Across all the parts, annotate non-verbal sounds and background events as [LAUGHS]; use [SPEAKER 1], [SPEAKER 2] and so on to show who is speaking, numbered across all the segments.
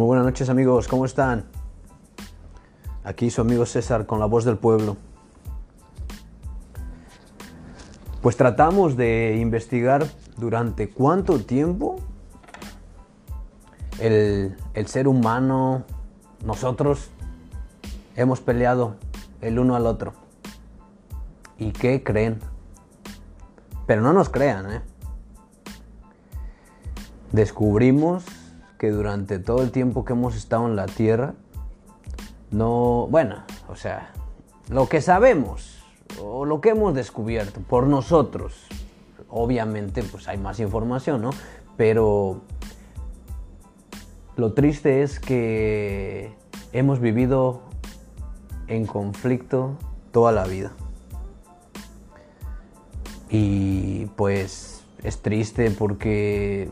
[SPEAKER 1] Muy buenas noches amigos, ¿cómo están? Aquí su amigo César con la voz del pueblo. Pues tratamos de investigar durante cuánto tiempo el, el ser humano, nosotros, hemos peleado el uno al otro. ¿Y qué creen? Pero no nos crean, ¿eh? Descubrimos que durante todo el tiempo que hemos estado en la Tierra, no, bueno, o sea, lo que sabemos o lo que hemos descubierto por nosotros, obviamente pues hay más información, ¿no? Pero lo triste es que hemos vivido en conflicto toda la vida. Y pues es triste porque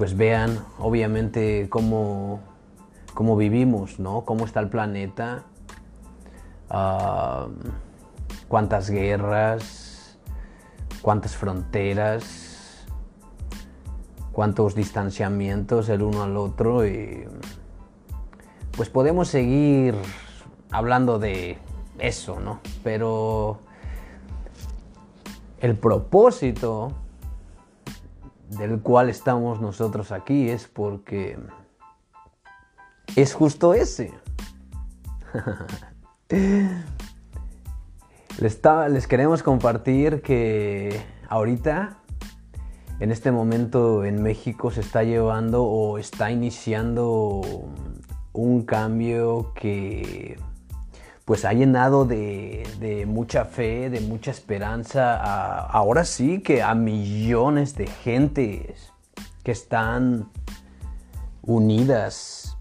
[SPEAKER 1] pues vean obviamente cómo, cómo vivimos, ¿no? Cómo está el planeta, uh, cuántas guerras, cuántas fronteras, cuántos distanciamientos el uno al otro y pues podemos seguir hablando de eso, ¿no? Pero el propósito del cual estamos nosotros aquí es porque es justo ese. [LAUGHS] les, les queremos compartir que ahorita, en este momento en México, se está llevando o está iniciando un cambio que pues ha llenado de, mucha fe, de mucha esperanza, ahora sí que a millones de gentes que están unidas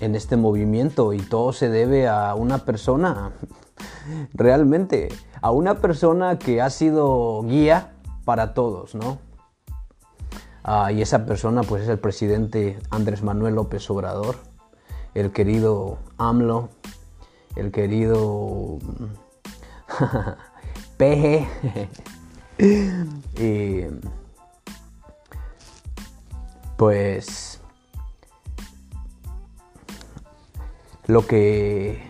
[SPEAKER 1] en este movimiento y todo se debe a una persona, [LAUGHS] realmente, a una persona que ha sido guía para todos, ¿no? Ah, y esa persona pues es el presidente Andrés Manuel López Obrador, el querido AMLO, el querido [LAUGHS] Peje. [LAUGHS] y pues lo que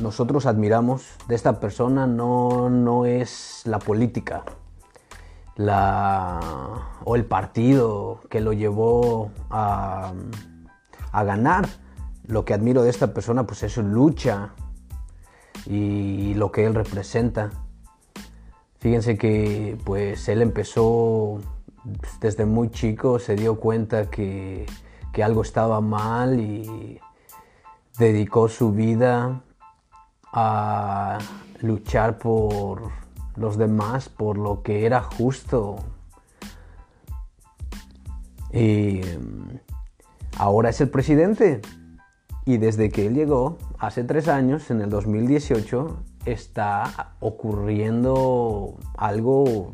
[SPEAKER 1] nosotros admiramos de esta persona no, no es la política la, o el partido que lo llevó a, a ganar. Lo que admiro de esta persona pues es su lucha, y lo que él representa. Fíjense que pues él empezó desde muy chico, se dio cuenta que, que algo estaba mal y dedicó su vida a luchar por los demás, por lo que era justo. Y ahora es el presidente. Y desde que él llegó, hace tres años, en el 2018, está ocurriendo algo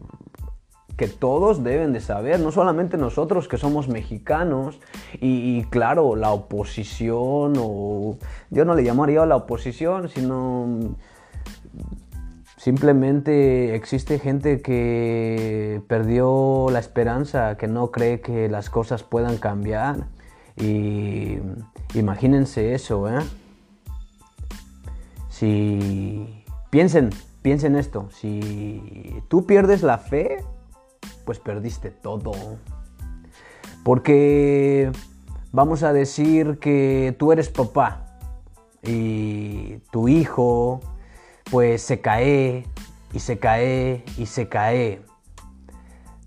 [SPEAKER 1] que todos deben de saber, no solamente nosotros que somos mexicanos y, claro, la oposición o yo no le llamaría la oposición, sino simplemente existe gente que perdió la esperanza, que no cree que las cosas puedan cambiar y imagínense eso, ¿eh? Si piensen, piensen esto, si tú pierdes la fe, pues perdiste todo. Porque vamos a decir que tú eres papá y tu hijo pues se cae y se cae y se cae.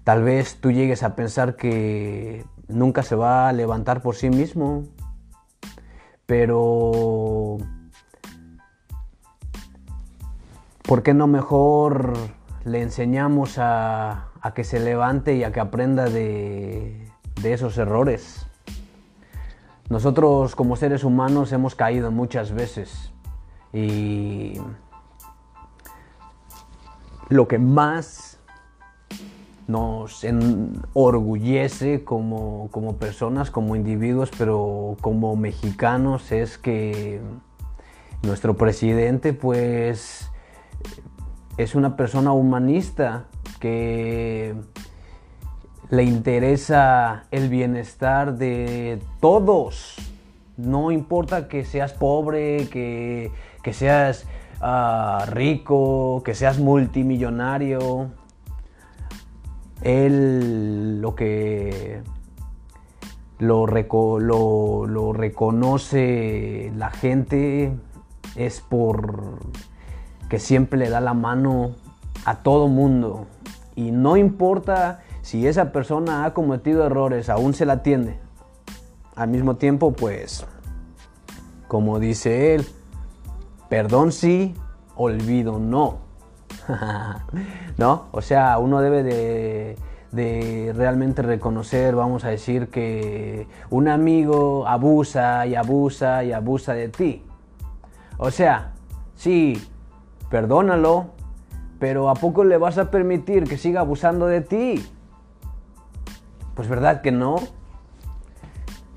[SPEAKER 1] Tal vez tú llegues a pensar que nunca se va a levantar por sí mismo, pero ¿por qué no mejor le enseñamos a, que se levante y a que aprenda de, de esos errores? Nosotros como seres humanos hemos caído muchas veces y lo que más nos enorgullece como, como personas, como individuos, pero como mexicanos es que nuestro presidente pues es una persona humanista que le interesa el bienestar de todos, No importa que seas pobre, que, seas ah, rico, que seas multimillonario. Él lo que lo, lo, reconoce la gente es por que siempre le da la mano a todo mundo. Y no importa si esa persona ha cometido errores, aún se la atiende. Al mismo tiempo, pues, como dice él, perdón sí, olvido no. [LAUGHS] ¿No? O sea, uno debe de realmente reconocer, vamos a decir, que un amigo abusa y abusa y abusa de ti. O sea, sí, perdónalo, pero ¿a poco le vas a permitir que siga abusando de ti? Pues verdad que no.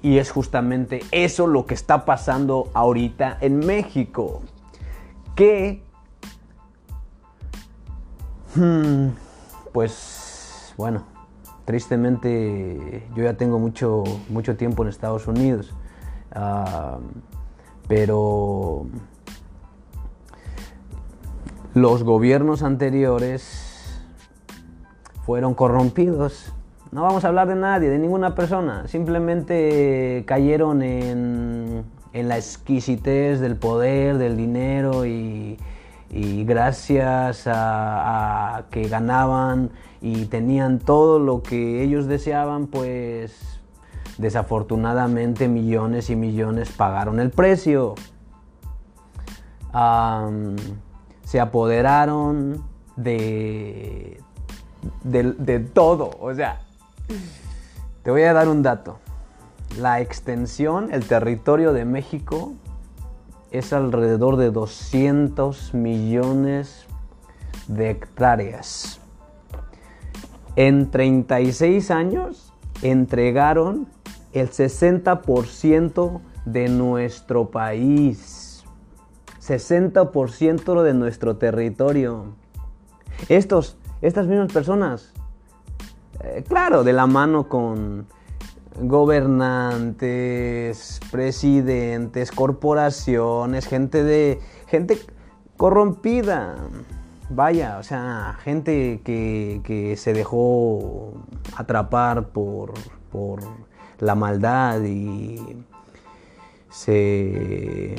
[SPEAKER 1] Y es justamente eso lo que está pasando ahorita en México. Que... Hmm, pues bueno, tristemente yo ya tengo mucho, mucho tiempo en Estados Unidos, ah, pero los gobiernos anteriores fueron corrompidos. No vamos a hablar de nadie, de ninguna persona. Simplemente cayeron en, en la exquisitez del poder, del dinero y, y gracias a, que ganaban y tenían todo lo que ellos deseaban, pues desafortunadamente millones y millones pagaron el precio. se apoderaron de, de, de todo, o sea, te voy a dar un dato. La extensión, el territorio de México es alrededor de 200 millones de hectáreas. En 36 años entregaron el 60% de nuestro país, 60% de nuestro territorio. Estos, estas mismas personas, eh, claro, de la mano con gobernantes, presidentes, corporaciones, gente de gente corrompida. Vaya, o sea, gente que, se dejó atrapar por, por la maldad y se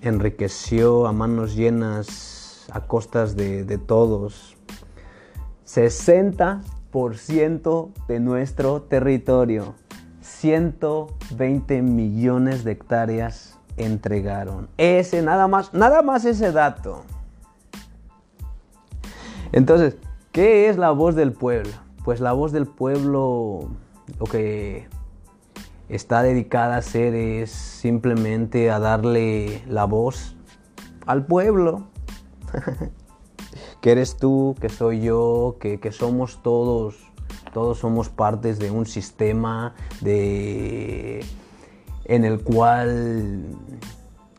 [SPEAKER 1] enriqueció a manos llenas a costas de, de todos. 60% de nuestro territorio. 120 millones de hectáreas entregaron. Ese, nada más, nada más ese dato. Entonces, ¿qué es la voz del pueblo? Pues la voz del pueblo lo que está dedicada a hacer es simplemente a darle la voz al pueblo. [LAUGHS] que eres tú, que soy yo, que, que somos todos todos somos partes de un sistema de, en el cual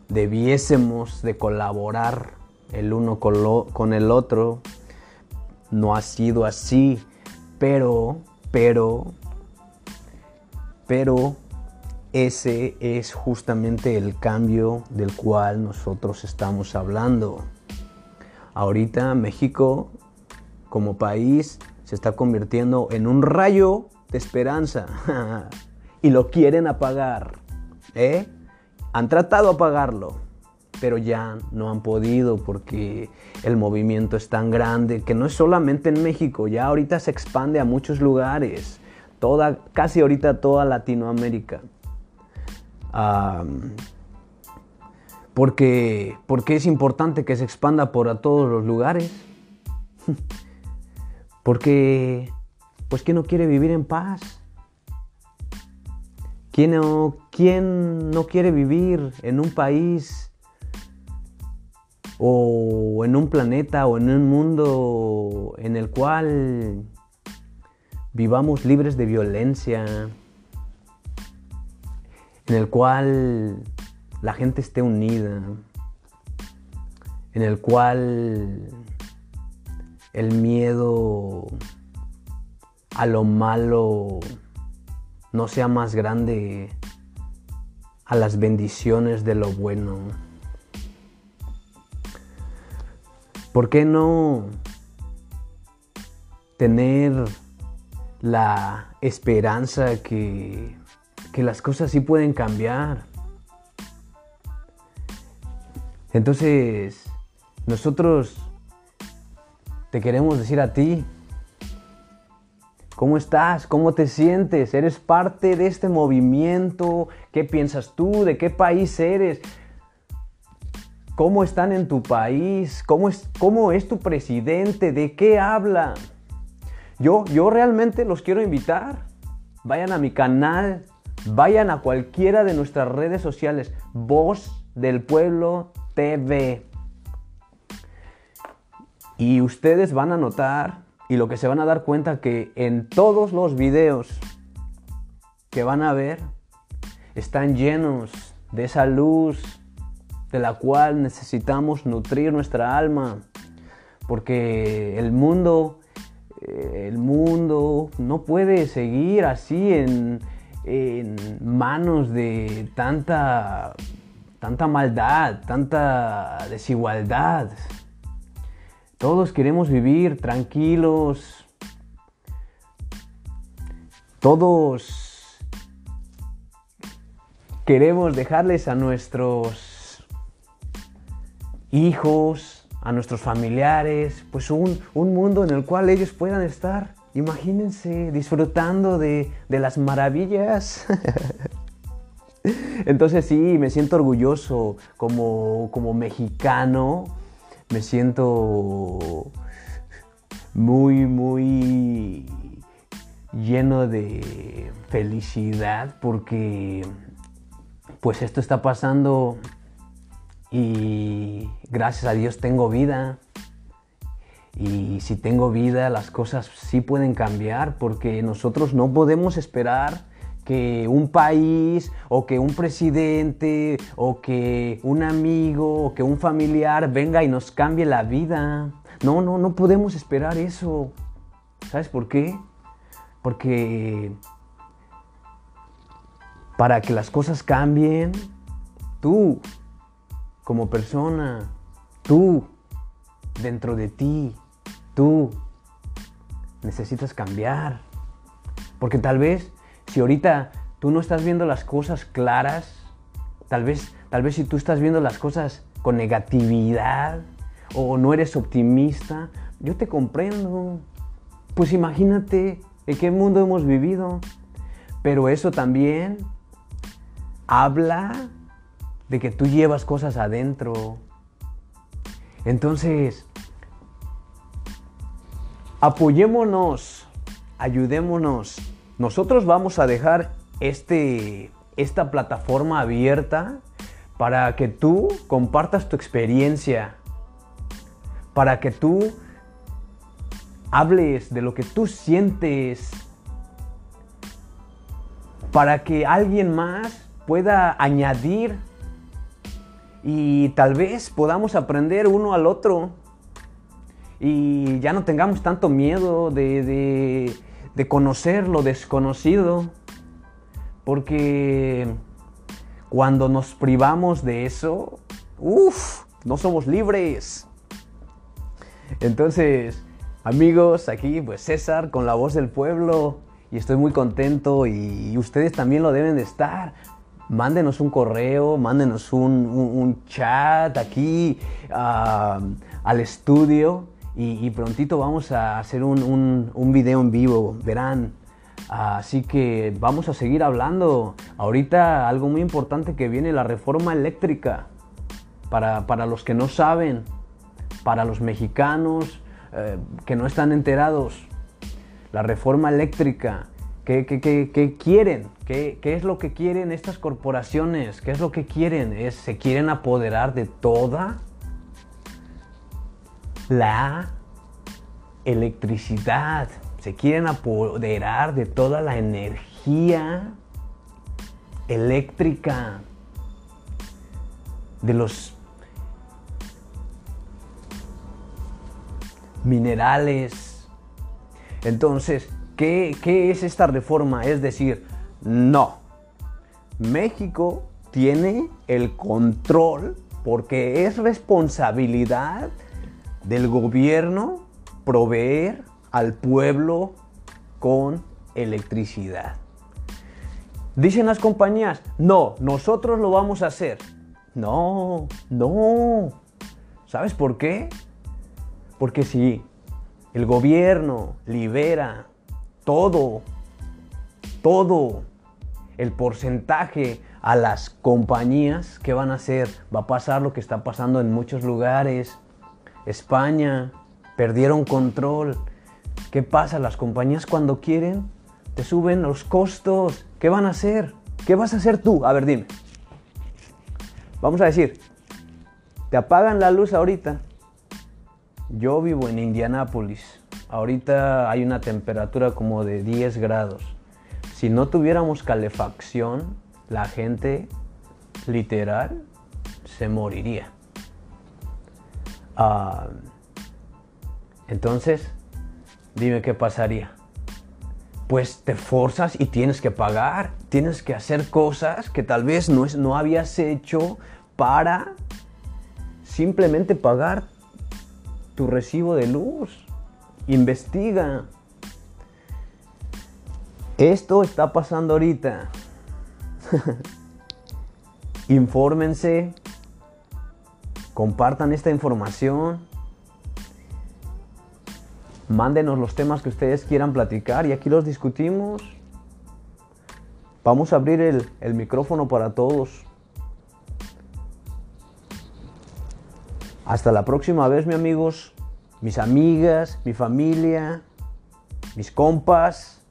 [SPEAKER 1] debiésemos de colaborar el uno con, con el otro. No ha sido así, pero, pero, pero ese es justamente el cambio del cual nosotros estamos hablando. Ahorita México como país se está convirtiendo en un rayo de esperanza [LAUGHS] y lo quieren apagar. ¿eh? Han tratado de apagarlo, pero ya no han podido porque el movimiento es tan grande que no es solamente en México, ya ahorita se expande a muchos lugares, toda, casi ahorita toda Latinoamérica. porque, porque es importante que se expanda por a todos los lugares. [LAUGHS] Porque, pues, ¿quién no quiere vivir en paz? ¿Quién no, ¿Quién no quiere vivir en un país o en un planeta o en un mundo en el cual vivamos libres de violencia, en el cual la gente esté unida, en el cual el miedo a lo malo no sea más grande a las bendiciones de lo bueno? ¿Por qué no tener la esperanza que, que las cosas sí pueden cambiar? Entonces, nosotros te queremos decir a ti, ¿cómo estás? ¿Cómo te sientes? ¿Eres parte de este movimiento? ¿Qué piensas tú? ¿De qué país eres? ¿Cómo están en tu país? ¿Cómo es, cómo es tu presidente? ¿De qué habla? Yo, yo realmente los quiero invitar. Vayan a mi canal, vayan a cualquiera de nuestras redes sociales. Voz del Pueblo TV. Y ustedes van a notar y lo que se van a dar cuenta que en todos los videos que van a ver están llenos de esa luz, de la cual necesitamos nutrir nuestra alma, porque el mundo, eh, el mundo no puede seguir así en, manos de tanta, tanta maldad, tanta desigualdad. Todos queremos vivir tranquilos. Todos queremos dejarles a nuestros hijos, a nuestros familiares, pues un, mundo en el cual ellos puedan estar, imagínense, disfrutando de, las maravillas. [LAUGHS] Entonces sí, me siento orgulloso como, como mexicano, me siento muy, muy lleno de felicidad porque pues esto está pasando y gracias a Dios tengo vida. Y si tengo vida, las cosas sí pueden cambiar porque nosotros no podemos esperar que un país o que un presidente o que un amigo o que un familiar venga y nos cambie la vida. No, no, no podemos esperar eso. ¿Sabes por qué? Porque para que las cosas cambien, tú como persona, tú, dentro de ti, tú necesitas cambiar. Porque tal vez, si ahorita tú no estás viendo las cosas claras, tal vez, tal vez si tú estás viendo las cosas con negatividad o no eres optimista, yo te comprendo. Pues imagínate en qué mundo hemos vivido. Pero eso también habla de que tú llevas cosas adentro. Entonces, apoyémonos, ayudémonos. Nosotros vamos a dejar este, esta plataforma abierta para que tú compartas tu experiencia, para que tú hables de lo que tú sientes, para que alguien más pueda añadir y tal vez podamos aprender uno al otro. Y ya no tengamos tanto miedo de, conocer lo desconocido, porque cuando nos privamos de eso, uff, no somos libres. Entonces, amigos, aquí pues César con la voz del pueblo y estoy muy contento y ustedes también lo deben de estar mándenos un correo, mándenos un, chat aquí al estudio y, prontito vamos a hacer un, video en vivo, verán. Así que vamos a seguir hablando. Ahorita algo muy importante que viene, la reforma eléctrica. Para, los que no saben, para los mexicanos eh, que no están enterados, la reforma eléctrica ¿Qué, quieren? ¿Qué, es lo que quieren estas corporaciones? ¿Qué es lo que quieren? ¿Es, ¿Se quieren apoderar de toda la electricidad? ¿Se quieren apoderar de toda la energía eléctrica? De los minerales. Entonces, ¿Qué, es esta reforma? Es decir, no. México tiene el control porque es responsabilidad del gobierno proveer al pueblo con electricidad. Dicen las compañías, no, nosotros lo vamos a hacer. No, no. ¿Sabes por qué? Porque si el gobierno libera todo, todo el porcentaje a las compañías, ¿qué van a hacer? Va a pasar lo que está pasando en muchos lugares. España, perdieron control. ¿Qué pasa? Las compañías cuando quieren te suben los costos. ¿Qué van a hacer? ¿Qué vas a hacer tú? A ver, dime. Vamos a decir, te apagan la luz ahorita. Yo vivo en Indianápolis. Ahorita hay una temperatura como de 10 grados. Si no tuviéramos calefacción, la gente literal se moriría. Ah, entonces, dime qué pasaría. Pues te forzas y tienes que pagar, tienes que hacer cosas que tal vez no, es, no habías hecho para simplemente pagar tu recibo de luz. Investiga. Esto está pasando ahorita. [LAUGHS] Infórmense, compartan esta información, mándenos los temas que ustedes quieran platicar y aquí los discutimos. Vamos a abrir el, micrófono para todos. Hasta la próxima vez, mis amigos, mis amigas, mi familia, mis compas.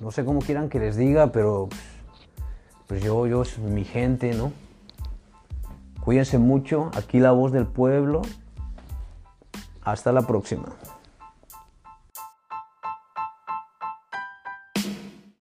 [SPEAKER 1] No sé cómo quieran que les diga, pero pues yo, yo, mi gente, ¿no? Cuídense mucho. Aquí la voz del pueblo. Hasta la próxima.